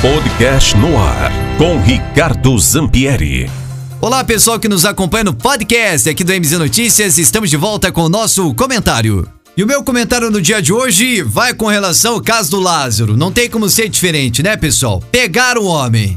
Podcast no ar com Ricardo Zampieri. Olá, pessoal que nos acompanha no podcast aqui do MZ Notícias. Estamos de volta com o nosso comentário. E o meu comentário no dia de hoje vai com relação ao caso do Lázaro. Não tem como ser diferente, né, pessoal? Pegar o homem,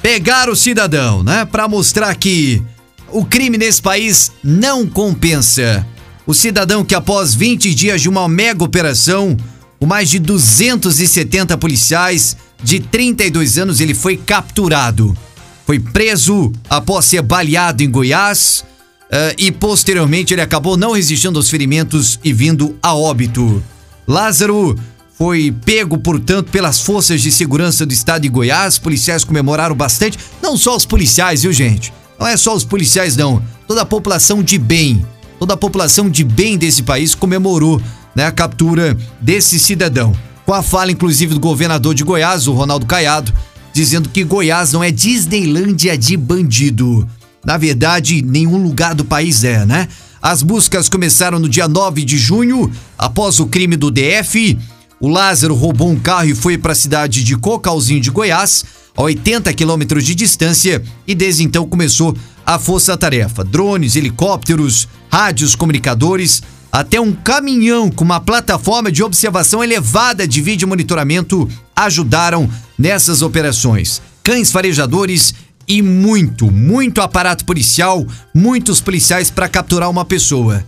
pegar o cidadão, né, para mostrar que o crime nesse país não compensa. O cidadão que após 20 dias de uma mega operação, com mais de 270 policiais de 32 anos, ele foi capturado. Foi preso após ser baleado em Goiás uh, e posteriormente ele acabou não resistindo aos ferimentos e vindo a óbito. Lázaro foi pego, portanto, pelas forças de segurança do estado de Goiás. Policiais comemoraram bastante. Não só os policiais, viu, gente? Não é só os policiais, não. Toda a população de bem, toda a população de bem desse país comemorou né, a captura desse cidadão. Com a fala, inclusive, do governador de Goiás, o Ronaldo Caiado, dizendo que Goiás não é Disneylândia de bandido. Na verdade, nenhum lugar do país é, né? As buscas começaram no dia 9 de junho, após o crime do DF. O Lázaro roubou um carro e foi para a cidade de Cocalzinho de Goiás, a 80 quilômetros de distância, e desde então começou a força-tarefa. Drones, helicópteros, rádios, comunicadores, até um caminhão com uma plataforma de observação elevada de vídeo monitoramento ajudaram nessas operações. Cães farejadores e muito, muito aparato policial, muitos policiais para capturar uma pessoa.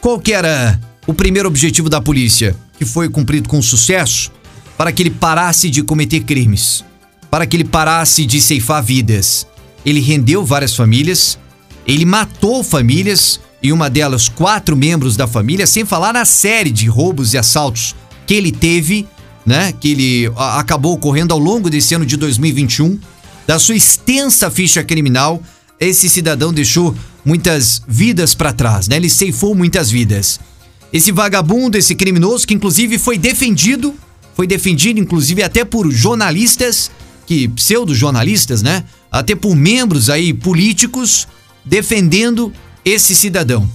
Qual que era o primeiro objetivo da polícia, que foi cumprido com sucesso? Para que ele parasse de cometer crimes, para que ele parasse de ceifar vidas. Ele rendeu várias famílias, ele matou famílias e uma delas quatro membros da família, sem falar na série de roubos e assaltos que ele teve, né? Que ele acabou ocorrendo ao longo desse ano de 2021. Da sua extensa ficha criminal, esse cidadão deixou muitas vidas para trás, né? Ele ceifou muitas vidas. Esse vagabundo, esse criminoso, que inclusive foi defendido, foi defendido inclusive até por jornalistas, que pseudo-jornalistas, né? Até por membros aí políticos defendendo esse cidadão.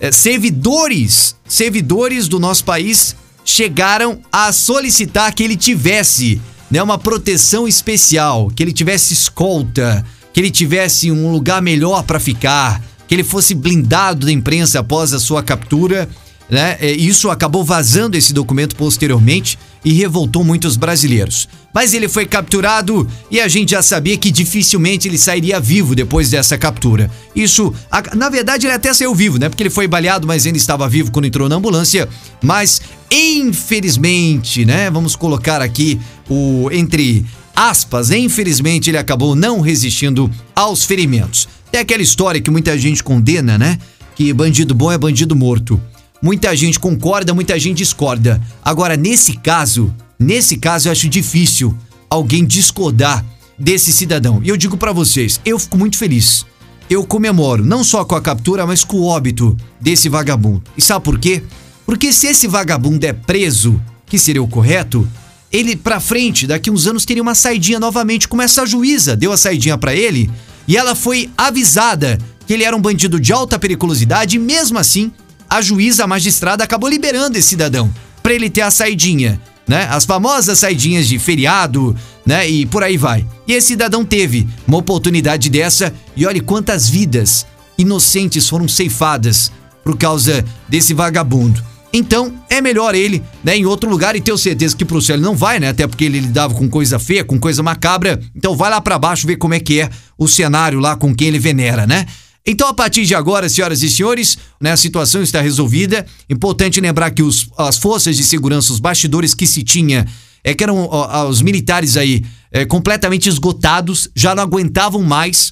É, servidores, servidores do nosso país chegaram a solicitar que ele tivesse né, uma proteção especial, que ele tivesse escolta, que ele tivesse um lugar melhor para ficar, que ele fosse blindado da imprensa após a sua captura né? É, isso acabou vazando esse documento posteriormente e revoltou muitos brasileiros. Mas ele foi capturado e a gente já sabia que dificilmente ele sairia vivo depois dessa captura. Isso, na verdade, ele até saiu vivo, né? Porque ele foi baleado, mas ainda estava vivo quando entrou na ambulância. Mas, infelizmente, né? Vamos colocar aqui o entre aspas, infelizmente ele acabou não resistindo aos ferimentos. Tem aquela história que muita gente condena, né? Que bandido bom é bandido morto. Muita gente concorda, muita gente discorda. Agora, nesse caso, nesse caso eu acho difícil alguém discordar desse cidadão. E eu digo para vocês, eu fico muito feliz. Eu comemoro não só com a captura, mas com o óbito desse vagabundo. E sabe por quê? Porque se esse vagabundo é preso, que seria o correto, ele pra frente, daqui uns anos teria uma saidinha novamente, como essa juíza deu a saidinha para ele, e ela foi avisada que ele era um bandido de alta periculosidade e mesmo assim a juíza, a magistrada acabou liberando esse cidadão para ele ter a saidinha, né? As famosas saidinhas de feriado, né? E por aí vai. E esse cidadão teve uma oportunidade dessa e olhe quantas vidas inocentes foram ceifadas por causa desse vagabundo. Então, é melhor ele, né, em outro lugar e tenho certeza que pro céu ele não vai, né? Até porque ele lidava com coisa feia, com coisa macabra. Então vai lá para baixo ver como é que é o cenário lá com quem ele venera, né? Então, a partir de agora, senhoras e senhores, né, a situação está resolvida. Importante lembrar que os, as forças de segurança, os bastidores que se tinha, é que eram ó, os militares aí é, completamente esgotados, já não aguentavam mais,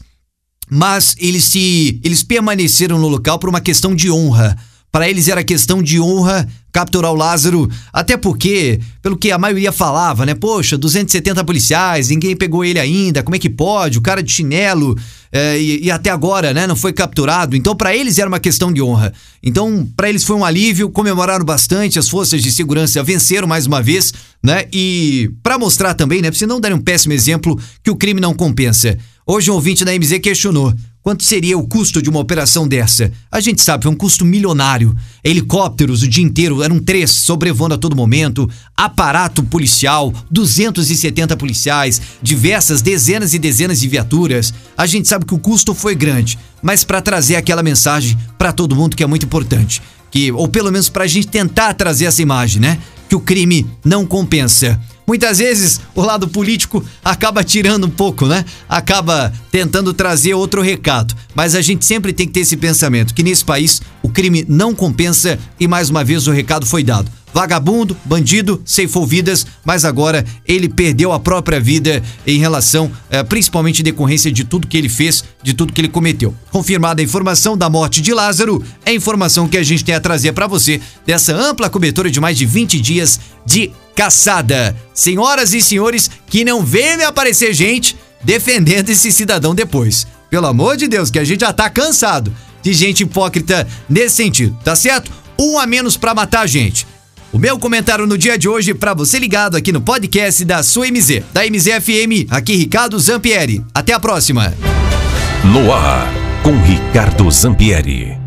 mas eles se eles permaneceram no local por uma questão de honra. Para eles era questão de honra capturar o Lázaro, até porque, pelo que a maioria falava, né? Poxa, 270 policiais, ninguém pegou ele ainda, como é que pode? O cara de chinelo é, e, e, até agora, né, não foi capturado. Então, para eles era uma questão de honra. Então, para eles foi um alívio, comemoraram bastante, as forças de segurança venceram mais uma vez, né? E para mostrar também, né, para você não dar um péssimo exemplo que o crime não compensa. Hoje um ouvinte da MZ questionou: Quanto seria o custo de uma operação dessa? A gente sabe, é um custo milionário. Helicópteros o dia inteiro, eram três, sobrevoando a todo momento, aparato policial, 270 policiais, diversas dezenas e dezenas de viaturas. A gente sabe que o custo foi grande, mas para trazer aquela mensagem para todo mundo que é muito importante, que ou pelo menos para a gente tentar trazer essa imagem, né? Que o crime não compensa. Muitas vezes o lado político acaba tirando um pouco, né? Acaba tentando trazer outro recado. Mas a gente sempre tem que ter esse pensamento que nesse país o crime não compensa e mais uma vez o recado foi dado. Vagabundo, bandido, ceifou vidas, mas agora ele perdeu a própria vida em relação, eh, principalmente em decorrência de tudo que ele fez, de tudo que ele cometeu. Confirmada a informação da morte de Lázaro, é a informação que a gente tem a trazer para você dessa ampla cobertura de mais de 20 dias de caçada. Senhoras e senhores, que não me aparecer gente defendendo esse cidadão depois. Pelo amor de Deus, que a gente já tá cansado de gente hipócrita nesse sentido, tá certo? Um a menos para matar a gente. O meu comentário no dia de hoje para você ligado aqui no podcast da sua MZ, da MZFM, aqui Ricardo Zampieri. Até a próxima. No ar, com Ricardo Zampieri.